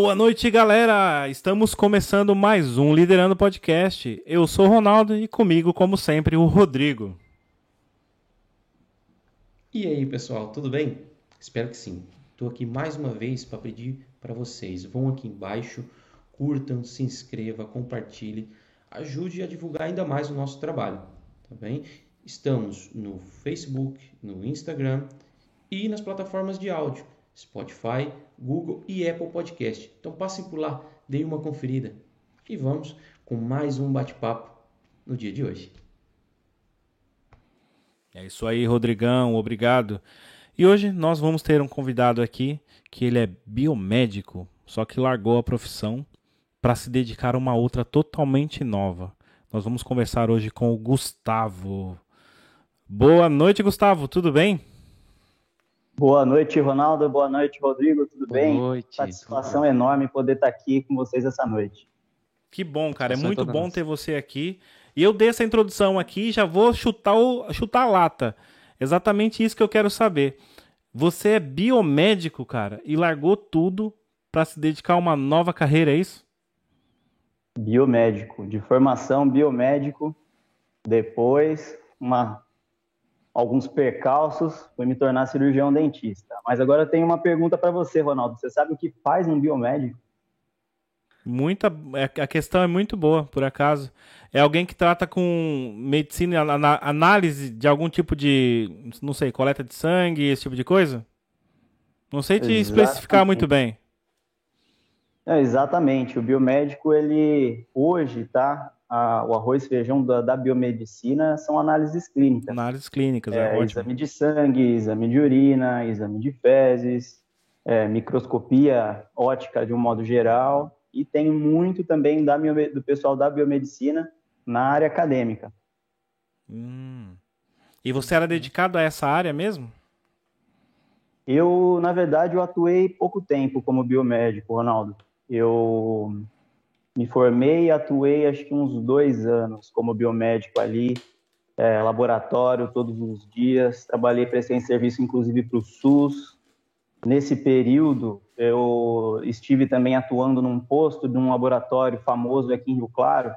Boa noite, galera! Estamos começando mais um Liderando Podcast. Eu sou o Ronaldo e comigo, como sempre, o Rodrigo. E aí, pessoal, tudo bem? Espero que sim. Estou aqui mais uma vez para pedir para vocês, vão aqui embaixo, curtam, se inscreva, compartilhe, ajude a divulgar ainda mais o nosso trabalho, tá bem? Estamos no Facebook, no Instagram e nas plataformas de áudio, Spotify, Google e Apple Podcast. Então passem por lá, deem uma conferida e vamos com mais um bate-papo no dia de hoje. É isso aí, Rodrigão, obrigado. E hoje nós vamos ter um convidado aqui que ele é biomédico, só que largou a profissão para se dedicar a uma outra totalmente nova. Nós vamos conversar hoje com o Gustavo. Boa noite, Gustavo, tudo bem? Boa noite, Ronaldo. Boa noite, Rodrigo. Tudo Boa bem? Noite. Satisfação tudo enorme poder estar aqui com vocês essa noite. Que bom, cara. É muito bom ter você aqui. E eu dei essa introdução aqui e já vou chutar, o, chutar a lata. Exatamente isso que eu quero saber. Você é biomédico, cara, e largou tudo para se dedicar a uma nova carreira, é isso? Biomédico, de formação biomédico. Depois, uma, alguns percalços, foi me tornar cirurgião dentista. Mas agora eu tenho uma pergunta para você, Ronaldo. Você sabe o que faz um biomédico? Muita, é, a questão é muito boa, por acaso. É alguém que trata com medicina, análise de algum tipo de, não sei, coleta de sangue, esse tipo de coisa? Não sei te exatamente. especificar muito bem. É, exatamente. O biomédico, ele hoje, tá? A, o arroz e feijão da, da, biomedicina são análises clínicas. Análises clínicas, é, é Exame de sangue, exame de urina, exame de fezes, é, microscopia ótica de um modo geral e tem muito também da, do pessoal da biomedicina na área acadêmica. Hum. E você era dedicado a essa área mesmo? Eu, na verdade, eu atuei pouco tempo como biomédico, Ronaldo. Eu me formei e atuei acho que uns dois anos como biomédico ali, é, laboratório todos os dias. Trabalhei, prestei serviço inclusive para o SUS, Nesse período, eu estive também atuando num posto de um laboratório famoso aqui em Rio Claro,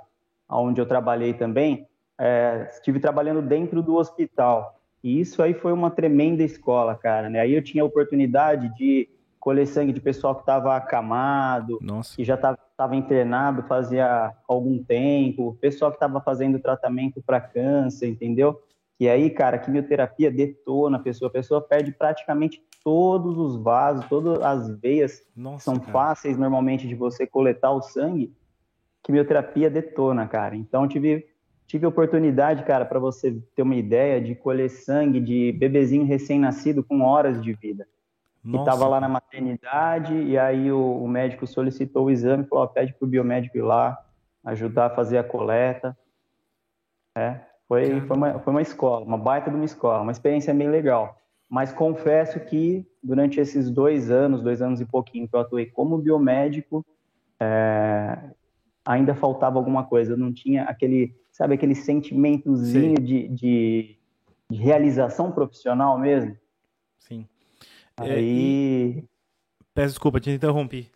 onde eu trabalhei também. É, estive trabalhando dentro do hospital. E isso aí foi uma tremenda escola, cara. Né? Aí eu tinha a oportunidade de colher sangue de pessoal que estava acamado, Nossa. que já estava internado fazia algum tempo, pessoal que estava fazendo tratamento para câncer, entendeu? E aí, cara, a quimioterapia detona a pessoa, a pessoa perde praticamente todos os vasos, todas as veias Nossa, são cara. fáceis normalmente de você coletar o sangue, quimioterapia detona, cara. Então tive tive oportunidade, cara, para você ter uma ideia de colher sangue de bebezinho recém-nascido com horas de vida. Nossa. Que estava lá na maternidade e aí o, o médico solicitou o exame, falou, pede para o biomédico ir lá ajudar a fazer a coleta. É, foi, foi, uma, foi uma escola, uma baita de uma escola, uma experiência bem legal. Mas confesso que durante esses dois anos, dois anos e pouquinho que eu atuei como biomédico, é, ainda faltava alguma coisa. Não tinha aquele, sabe, aquele sentimentozinho de, de, de, realização profissional mesmo. Sim. Aí. E... Peço desculpa, te interrompi.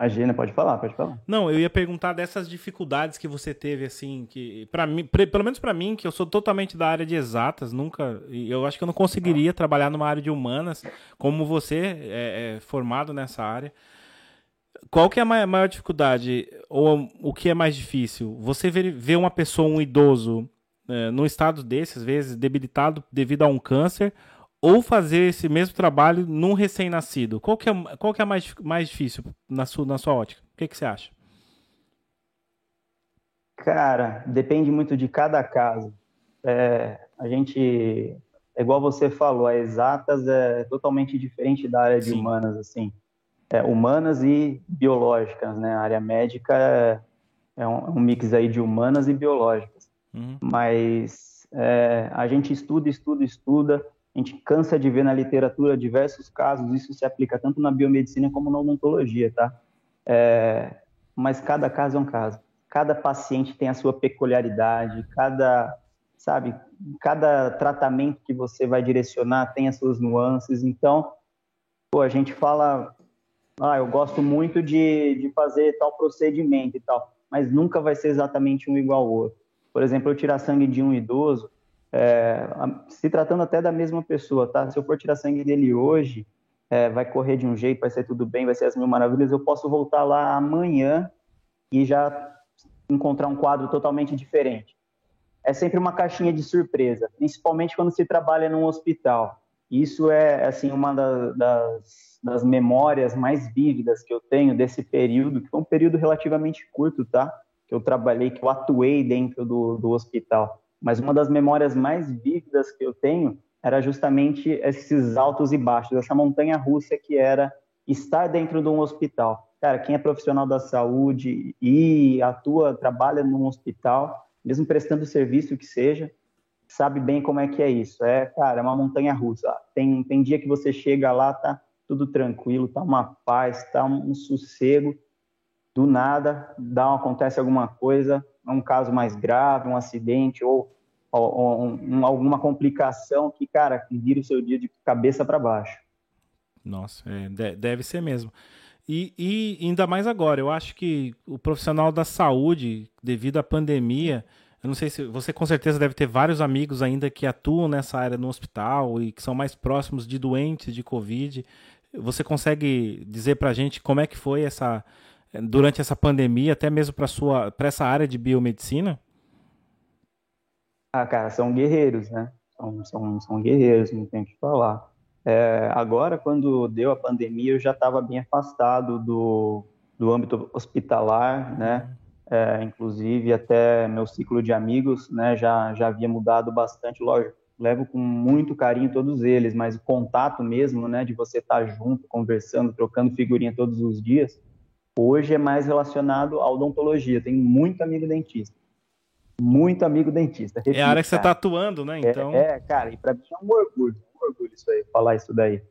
Imagina, pode falar, pode falar. Não, eu ia perguntar dessas dificuldades que você teve, assim, que para mim, pelo menos para mim, que eu sou totalmente da área de exatas, nunca, eu acho que eu não conseguiria trabalhar numa área de humanas, como você é, é formado nessa área. Qual que é a maior dificuldade, ou o que é mais difícil? Você ver, uma pessoa, um idoso, é, num estado desse, às vezes debilitado devido a um câncer, ou fazer esse mesmo trabalho num recém-nascido? Qual que é, qual que é mais, mais difícil na sua, na sua ótica? O que, que você acha? Cara, depende muito de cada caso. É, a gente, é igual você falou, a exatas é totalmente diferente da área de Sim. humanas, assim. É, humanas e biológicas, né? A área médica é, é um, mix aí de humanas e biológicas. Uhum. Mas é, a gente estuda, estuda, estuda, a gente cansa de ver na literatura diversos casos, isso se aplica tanto na biomedicina como na odontologia, tá? É, mas cada caso é um caso. Cada paciente tem a sua peculiaridade, cada, sabe, cada tratamento que você vai direcionar tem as suas nuances. Então, pô, a gente fala ah, eu gosto muito de, de fazer tal procedimento e tal, mas nunca vai ser exatamente um igual ao outro. Por exemplo, eu tirar sangue de um idoso, é, se tratando até da mesma pessoa, tá? Se eu for tirar sangue dele hoje, é, vai correr de um jeito, vai ser tudo bem, vai ser as mil maravilhas, eu posso voltar lá amanhã e já encontrar um quadro totalmente diferente. É sempre uma caixinha de surpresa, principalmente quando se trabalha num hospital. Isso é assim uma das, das memórias mais vívidas que eu tenho desse período, que foi um período relativamente curto, tá? Que eu trabalhei, que eu atuei dentro do, do hospital. Mas uma das memórias mais vívidas que eu tenho era justamente esses altos e baixos, essa montanha russa que era estar dentro de um hospital. Cara, quem é profissional da saúde e atua, trabalha num hospital, mesmo prestando serviço que seja, sabe bem como é que é isso. É, cara, é uma montanha russa. Tem, tem dia que você chega lá, tá tudo tranquilo, tá uma paz, tá um, sossego. Do nada, dá, acontece alguma coisa, um caso mais grave, um acidente ou, ou, ou um, alguma complicação que, cara, vira o seu dia de cabeça para baixo. Nossa, é, deve ser mesmo. E, e, ainda mais agora, eu acho que o profissional da saúde, devido à pandemia, eu não sei se você com certeza deve ter vários amigos ainda que atuam nessa área no hospital e que são mais próximos de doentes de Covid. Você consegue dizer para a gente como é que foi essa durante essa pandemia, até mesmo para sua para essa área de biomedicina? Ah, cara, são guerreiros, né? São, são, são guerreiros, não tem o que falar. É, agora, quando deu a pandemia, eu já estava bem afastado do, do âmbito hospitalar, né? É, inclusive, até meu ciclo de amigos né, já, já havia mudado bastante. Lógico, levo com muito carinho todos eles, mas o contato mesmo, né, de você estar junto, conversando, trocando figurinha todos os dias, hoje é mais relacionado à odontologia. Tenho muito amigo dentista. Muito amigo dentista. Repito, é a área que cara. você está atuando, né? Então... É, é cara, e para mim é um orgulho orgulho isso aí, falar isso daí.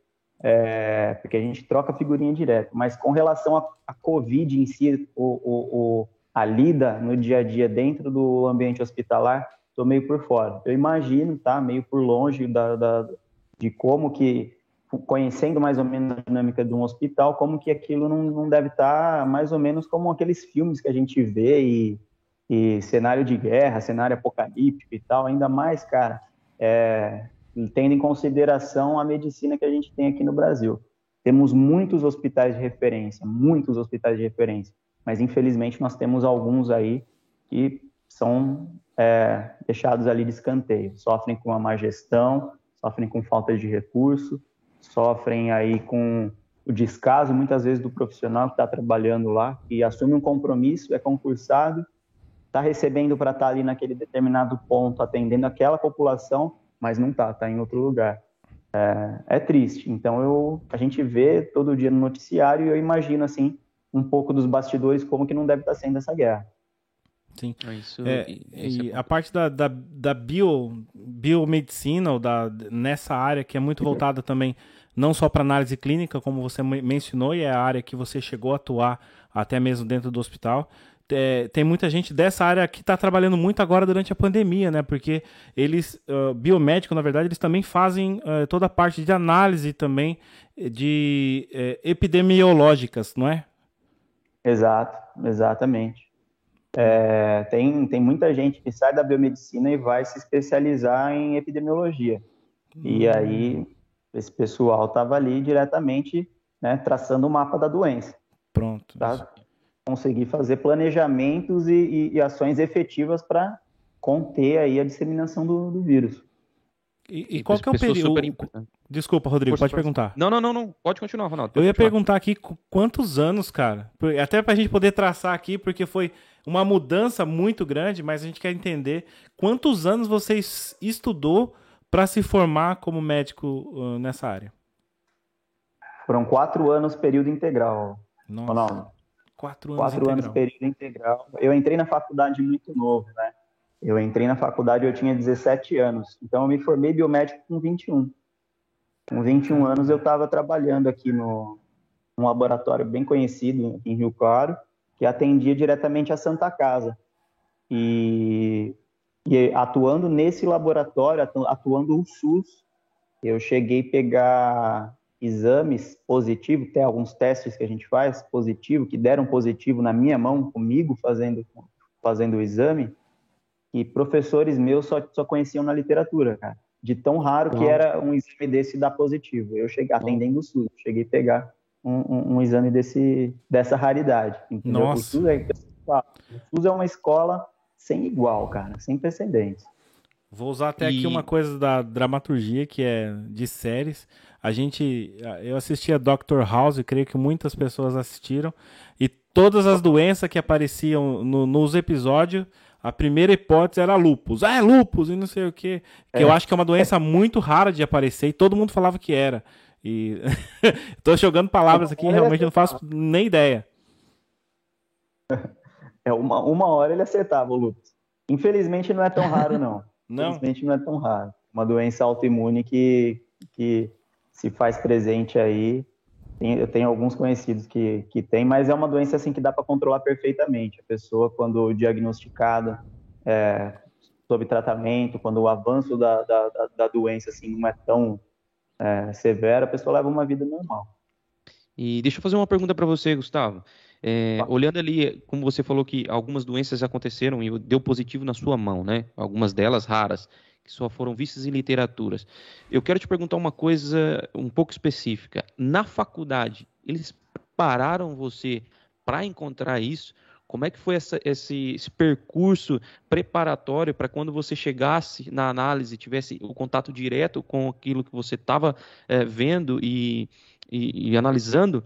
É, porque a gente troca figurinha direto. Mas com relação à Covid em si, o, o, o, a lida no dia a dia dentro do ambiente hospitalar, estou meio por fora. Eu imagino, tá? Meio por longe da, da, de como que, conhecendo mais ou menos a dinâmica de um hospital, como que aquilo não, não deve estar tá mais ou menos como aqueles filmes que a gente vê e, e cenário de guerra, cenário apocalíptico e tal. Ainda mais, cara, é, tendo em consideração a medicina que a gente tem aqui no Brasil. Temos muitos hospitais de referência, muitos hospitais de referência, mas infelizmente nós temos alguns aí que são é, deixados ali de escanteio, sofrem com a má gestão, sofrem com falta de recurso, sofrem aí com o descaso muitas vezes do profissional que está trabalhando lá e assume um compromisso, é concursado, está recebendo para estar tá ali naquele determinado ponto, atendendo aquela população, mas não tá, tá em outro lugar. É, é, triste. Então eu, a gente vê todo dia no noticiário e eu imagino assim um pouco dos bastidores como que não deve estar tá sendo essa guerra. Sim. É, isso, é, e é a parte da, da, da bio, biomedicina, ou da, nessa área que é muito voltada também não só para análise clínica, como você mencionou, e é a área que você chegou a atuar até mesmo dentro do hospital, é, tem muita gente dessa área que está trabalhando muito agora durante a pandemia, né? Porque eles, uh, biomédico, na verdade, eles também fazem uh, toda a parte de análise também de uh, epidemiológicas, não é? Exato, exatamente. É, tem, tem muita gente que sai da biomedicina e vai se especializar em epidemiologia. Hum. E aí, esse pessoal estava ali diretamente né, traçando o mapa da doença. Pronto. Tá? conseguir fazer planejamentos e, e, e ações efetivas para conter aí a disseminação do, do vírus. E, e qual que é o período? Desculpa, Rodrigo, pode perguntar. Não, não, não, não. Pode continuar, Ronaldo. Pode eu ia continuar. perguntar aqui quantos anos, cara. Até para a gente poder traçar aqui, porque foi uma mudança muito grande, mas a gente quer entender quantos anos você estudou para se formar como médico uh, nessa área. Foram quatro anos período integral, Nossa. Ronaldo. Quatro anos Quatro anos período integral. Eu entrei na faculdade muito novo, né? Eu entrei na faculdade, eu tinha 17 anos. Então, eu me formei biomédico com 21. Com 21 anos, eu estava trabalhando aqui no um laboratório bem conhecido em Rio Claro, que atendia diretamente a Santa Casa. E, e atuando nesse laboratório, atuando o SUS, eu cheguei a pegar exames positivos, tem alguns testes que a gente faz positivo, que deram positivo na minha mão, comigo, fazendo, fazendo o exame, que professores meus só, só conheciam na literatura, cara. De tão raro que era um exame desse dar positivo. Eu cheguei atendendo o SUS, cheguei a pegar um, um, um exame desse, dessa raridade. Entendeu? Nossa. O SUS, é, o SUS é uma escola sem igual, cara, sem precedentes. Vou usar até E- aqui uma coisa da dramaturgia, que é de séries. A gente. Eu assistia Doctor House, creio que muitas pessoas assistiram. E todas as doenças que apareciam no- nos episódios, a primeira hipótese era lupus. Ah, é lupus e não sei o quê. Que eu acho que é uma doença muito rara de aparecer e todo mundo falava que era. E tô jogando palavras aqui, realmente não faço nem ideia. É uma, uma hora ele acertava o lúpus. Infelizmente não é tão raro, não. Não. Infelizmente não é tão raro. Uma doença autoimune que, que se faz presente aí. Tem- eu tenho alguns conhecidos que, que tem, mas é uma doença assim que dá para controlar perfeitamente. A pessoa, quando diagnosticada, é, sob tratamento, quando o avanço da, da, da- da doença assim, não é tão é, severo, a pessoa leva uma vida normal. E deixa eu fazer uma pergunta para você, Gustavo. É, Tá. olhando ali, como você falou que algumas doenças aconteceram e deu positivo na sua mão, né? Algumas delas raras, que só foram vistas em literaturas. Eu quero te perguntar uma coisa um pouco específica. Na faculdade, eles prepararam você para encontrar isso? Como é que foi essa- esse, esse percurso preparatório para quando você chegasse na análise, tivesse o contato direto com aquilo que você estava vendo e, e- e analisando?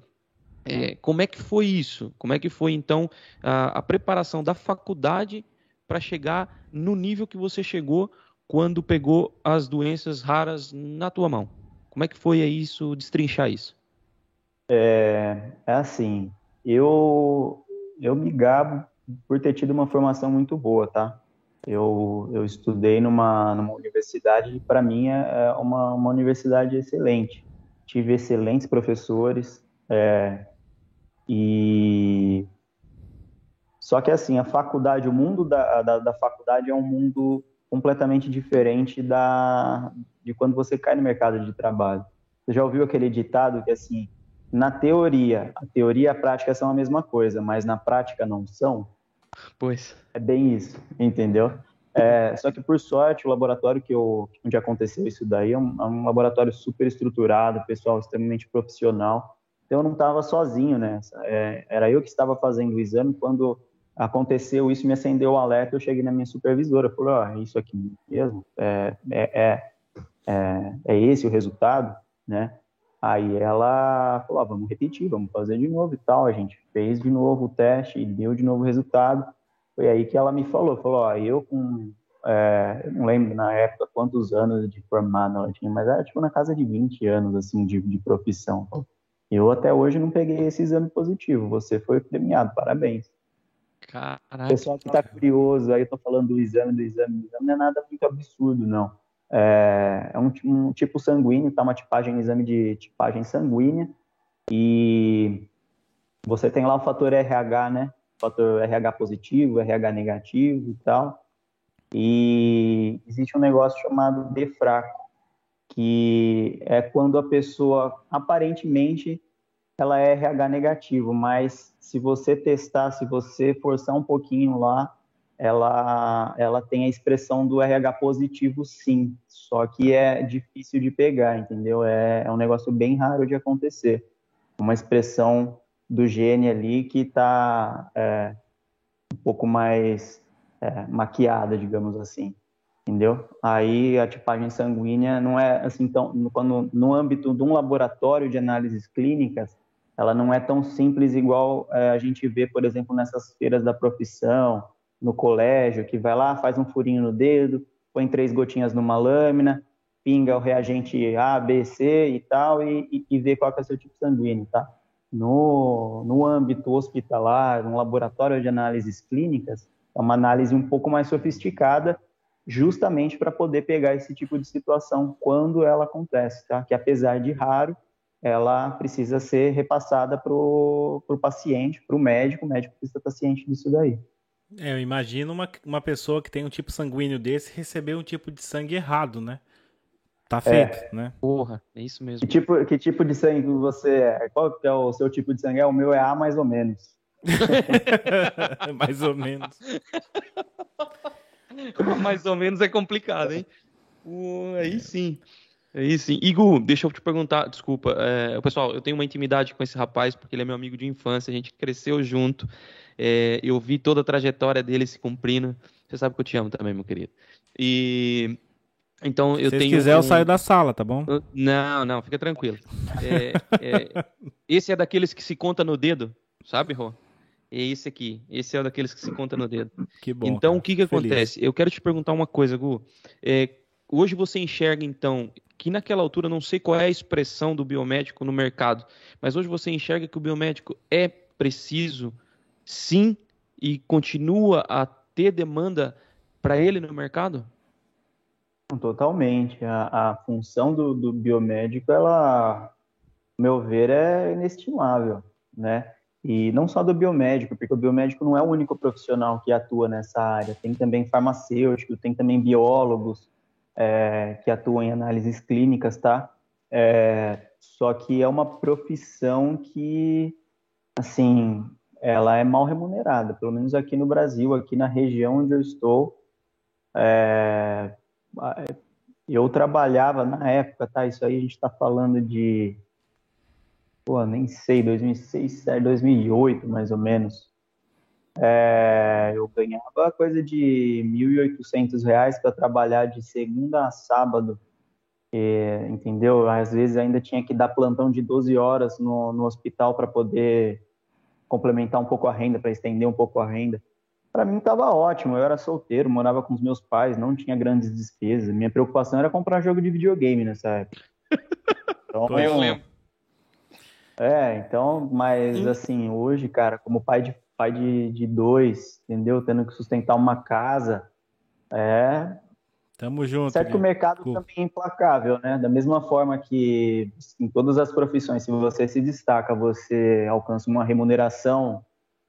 É, como é que foi isso? Como é que foi, então, a, a preparação da faculdade para chegar no nível que você chegou quando pegou as doenças raras na tua mão? Como é que foi isso, destrinchar isso? É, é assim, eu, eu me gabo por ter tido uma formação muito boa, tá? Eu, eu estudei numa, numa universidade, para mim é é uma, uma universidade excelente. Tive excelentes professores, é, e só que assim, a faculdade, o mundo da, da, da faculdade é um mundo completamente diferente da, de quando você cai no mercado de trabalho. Você já ouviu aquele ditado que assim, na teoria, a teoria e a prática são a mesma coisa, mas na prática não são? Pois. É bem isso, entendeu? É, só que por sorte, o laboratório que eu, onde aconteceu isso daí é um, é um laboratório super estruturado, pessoal extremamente profissional. Então eu não estava sozinho nessa. É, era eu que estava fazendo o exame quando aconteceu isso, me acendeu o alerta. Eu cheguei na minha supervisora, falei: ó, é isso aqui mesmo? É, é, é, é, é esse o resultado, né? Aí ela falou: ah, vamos repetir, vamos fazer de novo e tal. A gente fez de novo o teste e deu de novo o resultado. Foi aí que ela me falou: falou, ó, eu com. É, eu não lembro na época quantos anos de formado ela tinha, mas era tipo na casa de 20 anos assim de, de profissão. Eu até hoje não peguei esse exame positivo. Você foi premiado, parabéns. O Caraca. pessoal que está curioso, aí eu tô falando do exame, do exame, do exame, não é nada muito absurdo, não. É, é um, um tipo sanguíneo, tá? Uma tipagem, um exame de tipagem sanguínea. E você tem lá o fator RH, né? Fator RH positivo, RH negativo e tal. E existe um negócio chamado defraco, que é quando a pessoa aparentemente ela é RH negativo, mas se você testar, se você forçar um pouquinho lá, ela, ela tem a expressão do RH positivo sim, só que é difícil de pegar, entendeu? É, é um negócio bem raro de acontecer. Uma expressão do gene ali que está é, um pouco mais é, maquiada, digamos assim, entendeu? Aí a tipagem sanguínea não é assim tão, quando, no âmbito de um laboratório de análises clínicas, ela não é tão simples igual é, a gente vê, por exemplo, nessas feiras da profissão, no colégio, que vai lá, faz um furinho no dedo, põe três gotinhas numa lâmina, pinga o reagente A, B, C e tal, e, e, e vê qual é o seu tipo sanguíneo, tá? No, no âmbito hospitalar, no laboratório de análises clínicas, é uma análise um pouco mais sofisticada, justamente para poder pegar esse tipo de situação quando ela acontece, tá? Que apesar de raro, ela precisa ser repassada para o paciente, para o médico, o médico precisa estar ciente disso daí. É, eu imagino uma, uma pessoa que tem um tipo sanguíneo desse receber um tipo de sangue errado, né? Tá feito, é. né? Porra, é isso mesmo. Que tipo, que tipo de sangue você é? Qual que é o seu tipo de sangue? É, o meu é A mais ou menos. mais ou menos. mais ou menos é complicado, hein? Uh, aí sim. Aí sim. Igor, deixa eu te perguntar, desculpa. É, pessoal, eu tenho uma intimidade com esse rapaz porque ele é meu amigo de infância, a gente cresceu junto. É, eu vi toda a trajetória dele se cumprindo. Você sabe que eu te amo também, meu querido. E então eu Se tenho. Se quiser, um... eu saio da sala, tá bom? Não, não, fica tranquilo. É, é... Esse é daqueles que se conta no dedo, sabe, Rô? É esse aqui. Esse é daqueles que se conta no dedo. Que bom. Então, cara. o que, que acontece? Eu quero te perguntar uma coisa, Gu. É, hoje você enxerga, então, que naquela altura, não sei qual é a expressão do biomédico no mercado, mas hoje você enxerga que o biomédico é preciso, sim, e continua a ter demanda para ele no mercado? Totalmente. A, a função do, do, biomédico, ela, meu ver, é inestimável, né? E não só do biomédico, porque o biomédico não é o único profissional que atua nessa área. Tem também farmacêutico, tem também biólogos é, que atuam em análises clínicas, tá? É, só que é uma profissão que, assim, ela é mal remunerada, pelo menos aqui no Brasil, aqui na região onde eu estou. É, eu trabalhava na época, tá? Isso aí a gente está falando de, pô, nem sei, 2006, 2008, mais ou menos. É, eu ganhava coisa de R$ 1.800 para trabalhar de segunda a sábado, e, entendeu? Às vezes ainda tinha que dar plantão de 12 horas no, no hospital para poder complementar um pouco a renda, para estender um pouco a renda para mim estava ótimo. Eu era solteiro, morava com os meus pais, não tinha grandes despesas. Minha preocupação era comprar jogo de videogame nessa época. Então, eu lembro. É, então, mas assim, hoje, cara, como pai de pai de, de dois, entendeu? Tendo que sustentar uma casa, é. Tamo junto. Certo que o mercado também é implacável, né? Da mesma forma que em todas as profissões, se você se destaca, você alcança uma remuneração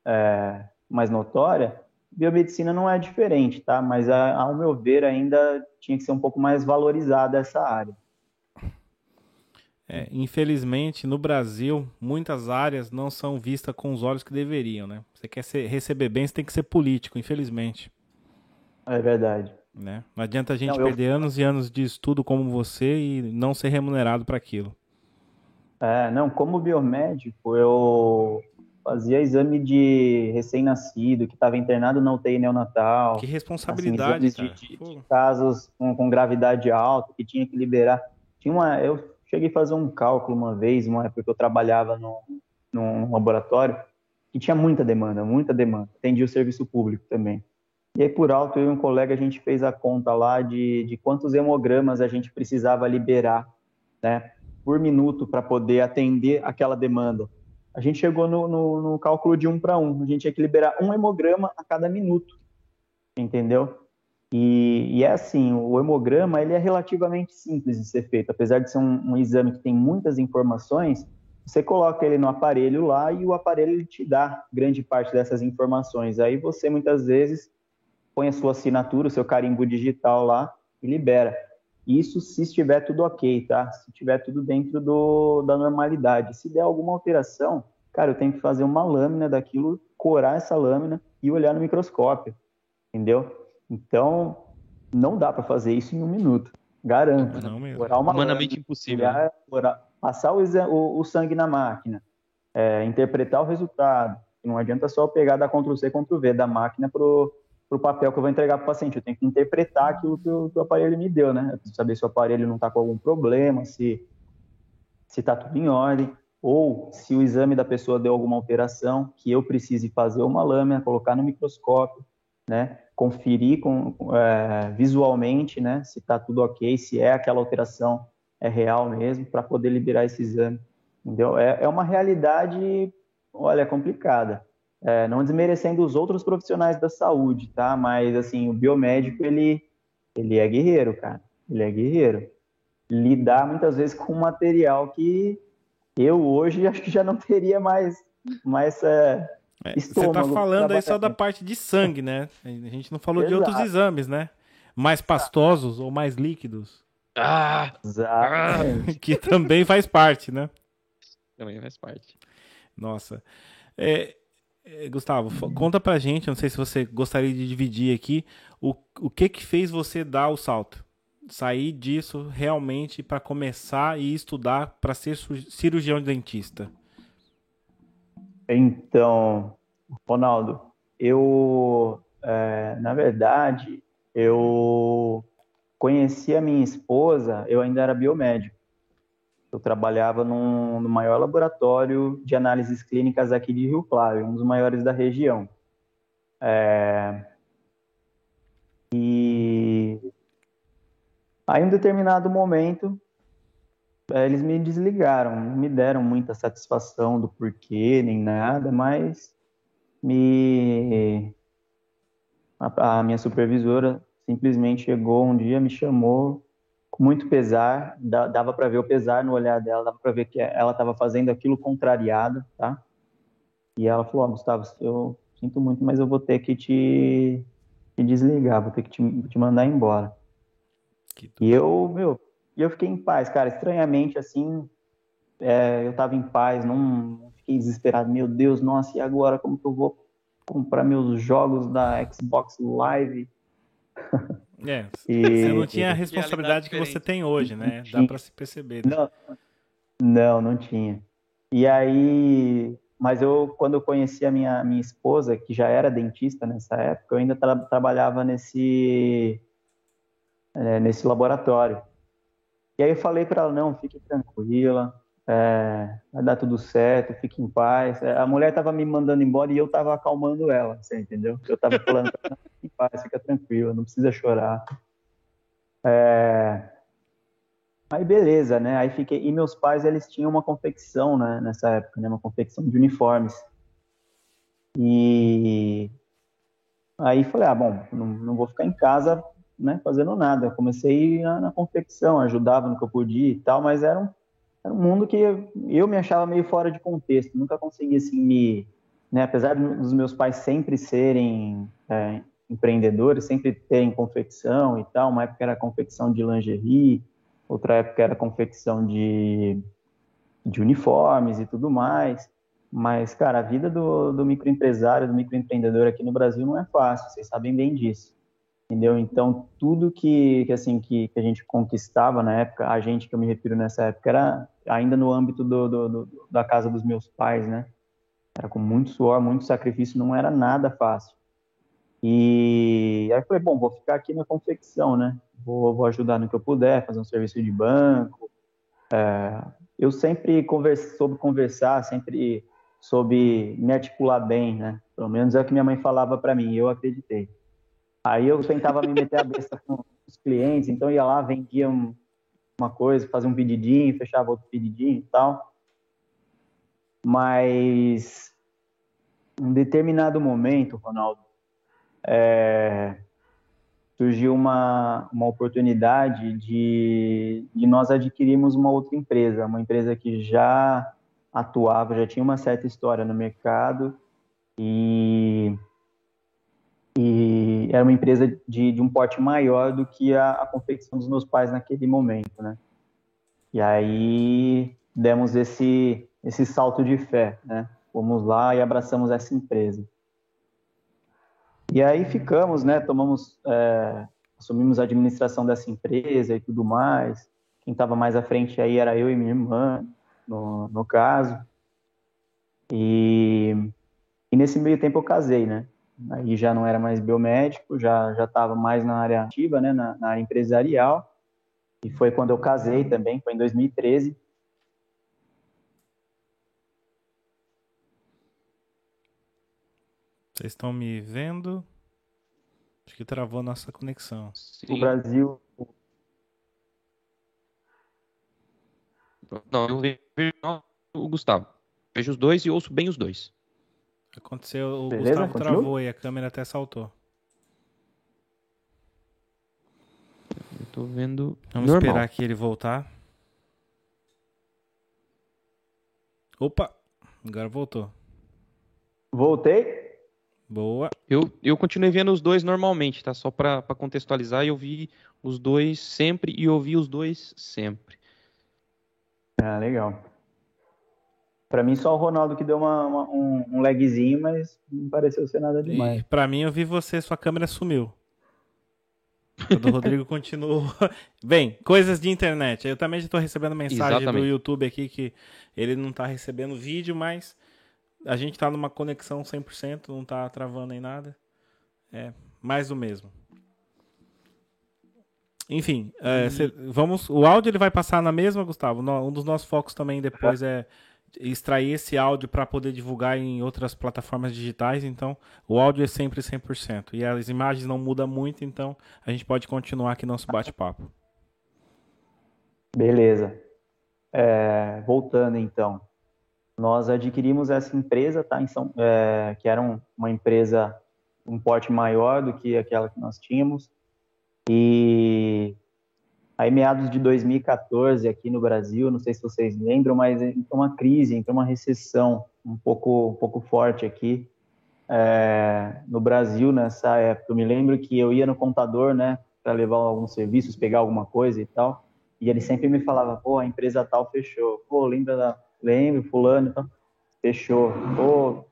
é, mais notória, biomedicina não é diferente, tá? Mas, ao meu ver, ainda tinha que ser um pouco mais valorizada essa área. É, infelizmente, no Brasil, muitas áreas não são vistas com os olhos que deveriam, né? Você quer ser, receber bem, você tem que ser político, infelizmente. É verdade. Né? Não adianta a gente não, perder eu... anos e anos de estudo como você e não ser remunerado para aquilo. É, não, como biomédico, eu fazia exame de recém-nascido, que estava internado na UTI neonatal. Que responsabilidade, assim, de, de, de, casos com, com, gravidade alta, que tinha que liberar. Tinha uma, eu cheguei a fazer um cálculo uma vez, uma época que eu trabalhava num laboratório, que tinha muita demanda, muita demanda. Atendia o serviço público também. E aí, por alto, eu e um colega, a gente fez a conta lá de, de quantos hemogramas a gente precisava liberar, né, por minuto para poder atender aquela demanda a gente chegou no, no, no cálculo de um para um. A gente tinha que liberar um hemograma a cada minuto, entendeu? E, e, é assim, o hemograma ele é relativamente simples de ser feito, apesar de ser um, um, exame que tem muitas informações. Você coloca ele no aparelho lá e o aparelho ele te dá grande parte dessas informações. Aí você muitas vezes põe a sua assinatura, o seu carimbo digital lá e libera. Isso se estiver tudo ok, tá? Se estiver tudo dentro do, da normalidade. Se der alguma alteração, cara, eu tenho que fazer uma lâmina daquilo, corar essa lâmina e olhar no microscópio, entendeu? Então, não dá para fazer isso em um minuto, garanto. Não mesmo. Corar uma Humanamente impossível. Olhar, né? corar, passar o, o, o, sangue na máquina, é, interpretar o resultado. Não adianta só pegar da Ctrl C, Ctrl V da máquina pro para o papel que eu vou entregar para o paciente. Eu tenho que interpretar aquilo que o, que o aparelho me deu, né? Eu preciso saber se o aparelho não está com algum problema, se se está tudo em ordem, ou se o exame da pessoa deu alguma alteração, que eu precise fazer uma lâmina, colocar no microscópio, né? Conferir com, é, visualmente, né? Se está tudo ok, se é aquela alteração é real mesmo, para poder liberar esse exame. Entendeu? É, é uma realidade, olha, complicada é, não desmerecendo os outros profissionais da saúde, tá? Mas, assim, o biomédico, ele, ele é guerreiro, cara. Ele é guerreiro. Lidar, muitas vezes, com material que eu, hoje, acho que já não teria mais, mais é, é, Você tá falando aí só da parte de sangue, né? A gente não falou Exato. de outros exames, né? Mais pastosos ou mais líquidos. Ah! Exatamente. que também faz parte, né? Também faz parte. Nossa. É, é, Gustavo, conta pra gente, não sei se você gostaria de dividir aqui, o, o que que fez você dar o salto? Sair disso realmente para começar e estudar para ser cirurgião dentista. Então, Ronaldo, eu, é, na verdade, eu conheci a minha esposa, eu ainda era biomédico. Eu trabalhava num, no maior laboratório de análises clínicas aqui de Rio Claro, um dos maiores da região. É, e aí, em um determinado momento, eles me desligaram, não me deram muita satisfação do porquê, nem nada, mas me a, a minha supervisora simplesmente chegou um dia, me chamou com muito pesar, da- dava para ver o pesar no olhar dela, dava para ver que ela estava fazendo aquilo contrariada, tá? E ela falou: ó, Gustavo, eu sinto muito, mas eu vou ter que te, te desligar, vou ter que te, te mandar embora. E eu, meu, e eu fiquei em paz, cara. Estranhamente, assim, é, eu tava em paz, não, fiquei desesperado. Meu Deus, nossa, e agora? Como que eu vou comprar meus jogos da Xbox Live? É, E- você não tinha a responsabilidade que você tem hoje, né? Dá para se perceber. né? Não, não, não tinha. E aí, mas eu, quando eu conheci a minha, minha esposa, que já era dentista nessa época, eu ainda tra- trabalhava nesse, é, nesse laboratório. E aí eu falei para ela, não, fique tranquila, é, vai dar tudo certo, fique em paz. É, A mulher estava me mandando embora e eu estava acalmando ela, você entendeu? Eu estava falando, fique em paz, fica tranquila, não precisa chorar. É, Aí beleza, né? Aí fiquei. E meus pais, eles tinham uma confecção, né? Nessa época, né? Uma confecção de uniformes. E aí falei, ah, bom, não, não vou ficar em casa, né? Fazendo nada. Eu comecei na, na confecção, ajudava no que eu podia e tal, mas era um, era um mundo que eu, me achava meio fora de contexto. Nunca consegui, assim, me... Né? Apesar dos meus pais sempre serem é, empreendedores, sempre terem confecção e tal, uma época era confecção de lingerie, outra época era confecção de, de uniformes e tudo mais. Mas, cara, a vida do, do microempresário, do microempreendedor aqui no Brasil não é fácil, vocês sabem bem disso. Entendeu? Então, tudo que, que assim, que, que a gente conquistava na época, a gente que eu me refiro nessa época, era ainda no âmbito do, do, do- da casa dos meus pais, né? Era com muito suor, muito sacrifício, não era nada fácil. E aí eu falei, bom, vou ficar aqui na confecção, né? Vou, vou ajudar no que eu puder, fazer um serviço de banco. É, eu sempre converse, soube conversar, sempre soube me articular bem, né? Pelo menos é o que minha mãe falava para mim, eu acreditei. Aí eu tentava me meter a besta com os clientes, então ia lá, vendia um- uma coisa, fazia um pedidinho, fechava outro pedidinho e tal. Mas em determinado momento, Ronaldo, é, surgiu uma, uma oportunidade de, de nós adquirirmos uma outra empresa, uma empresa que já atuava, já tinha uma certa história no mercado e era uma empresa de, de um porte maior do que a, a confecção dos meus pais naquele momento, né? E aí demos esse, esse salto de fé, né? Fomos lá e abraçamos essa empresa. E aí ficamos, né? Tomamos, é, assumimos a administração dessa empresa e tudo mais. Quem estava mais à frente aí era eu e minha irmã, no, no caso. E, e nesse meio tempo eu casei, né? Aí já não era mais biomédico, já já estava mais na área ativa, né? Na, na área empresarial. E foi quando eu casei também, foi em 2013. Vocês estão me vendo? Acho que travou a nossa conexão. O Sim. Brasil Não, eu vejo o Gustavo. Vejo os dois e ouço bem os dois. Aconteceu, o Beleza? Gustavo Continua? travou e a câmera até saltou. Eu tô vendo Vamos normal. esperar aqui ele voltar. Opa, agora voltou. voltei. Boa. Eu, eu continuei vendo os dois normalmente, tá? Só para contextualizar, eu vi os dois sempre e ouvi os dois sempre. Ah, legal. Para mim, só o Ronaldo que deu uma, uma, um, um lagzinho, mas não pareceu ser nada demais. Para mim, eu vi você, sua câmera sumiu. O do Rodrigo continuou. Bem, coisas de internet. Eu também já estou recebendo mensagem Exatamente. do YouTube aqui que ele não está recebendo vídeo, mas a gente está numa conexão 100%, não está travando em nada. É mais do mesmo. Enfim, é, cê, vamos. O áudio ele vai passar na mesma, Gustavo. Um dos nossos focos também depois é extrair esse áudio para poder divulgar em outras plataformas digitais. Então, o áudio é sempre 100%. E as imagens não mudam muito, então a gente pode continuar aqui nosso bate-papo. Beleza. É, voltando então nós adquirimos essa empresa, tá, em São, é, que era um, uma empresa um porte maior do que aquela que nós tínhamos. E aí, meados de 2014, aqui no Brasil, não sei se vocês lembram, mas entrou uma crise, entrou uma recessão um pouco, um pouco forte aqui é, no Brasil nessa época. Eu me lembro que eu ia no contador, né, para levar alguns serviços, pegar alguma coisa e tal, e ele sempre me falava, pô, a empresa tal fechou. Pô, lembra da lembro, fulano, então, fechou. Pô,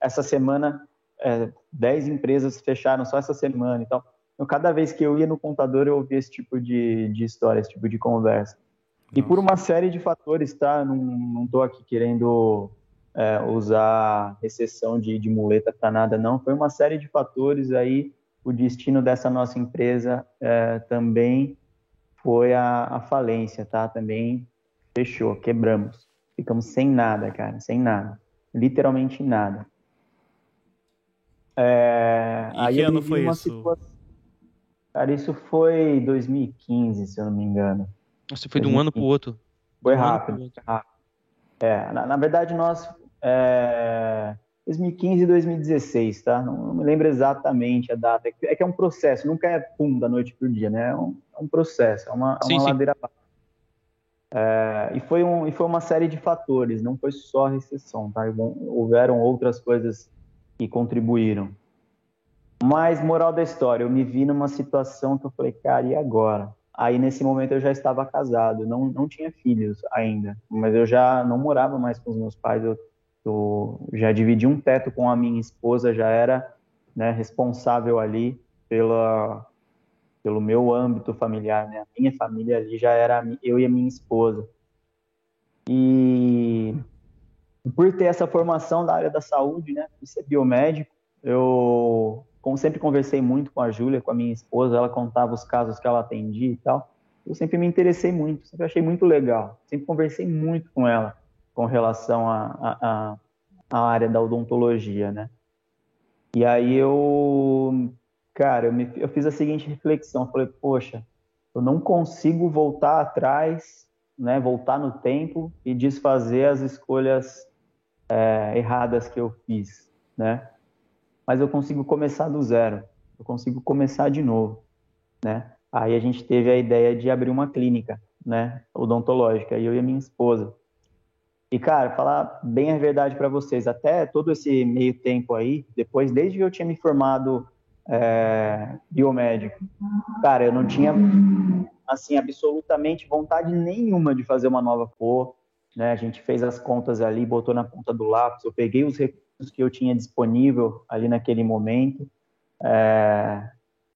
essa semana, é, 10 empresas fecharam só essa semana, então, então, cada vez que eu ia no contador, eu ouvia esse tipo de, de história, esse tipo de conversa. Nossa. E por uma série de fatores, tá? Não, não tô aqui querendo é, usar recessão de, de muleta para nada, não. Foi uma série de fatores aí. O destino dessa nossa empresa é, também foi a, a falência, tá? Também fechou, quebramos. Ficamos sem nada, cara, sem nada. Literalmente nada. É, e aí que ano foi isso? Situação... Cara, isso foi 2015, se eu não me engano. Você foi 2015. de um ano para o outro? Foi rápido. Um rápido. É, na, na, verdade, nós. É, 2015 e 2016, tá? Não, não, me lembro exatamente a data. É que é um processo, nunca é pum da noite para o dia, né? É um, é um processo, é uma, sim, uma sim. ladeira é, e, foi um, e foi uma série de fatores, não foi só a recessão, tá? Houveram outras coisas que contribuíram. Mas, moral da história, eu me vi numa situação que eu falei, cara, e agora? Aí, nesse momento, eu já estava casado, não, não tinha filhos ainda, mas eu já não morava mais com os meus pais, eu, eu já dividi um teto com a minha esposa, já era né, responsável ali pela, pelo meu âmbito familiar, né? A minha família ali já era eu e a minha esposa. E por ter essa formação da área da saúde, né? Por ser biomédico, eu como sempre conversei muito com a Júlia, com a minha esposa, ela contava os casos que ela atendia e tal. Eu sempre me interessei muito, sempre achei muito legal. Sempre conversei muito com ela com relação à área da odontologia, né? E aí eu cara, eu, me, eu fiz a seguinte reflexão, falei, poxa, eu não consigo voltar atrás, né, voltar no tempo e desfazer as escolhas é, erradas que eu fiz, né? Mas eu consigo começar do zero, eu consigo começar de novo, né? Aí a gente teve a ideia de abrir uma clínica, né, odontológica, eu e a minha esposa. E cara, falar bem a verdade para vocês, até todo esse meio tempo aí, depois, desde que eu tinha me formado é, biomédico. Cara, eu não tinha, assim, absolutamente vontade nenhuma de fazer uma nova cor. Né? A gente fez as contas ali, botou na ponta do lápis. Eu peguei os recursos que eu tinha disponível ali naquele momento. É,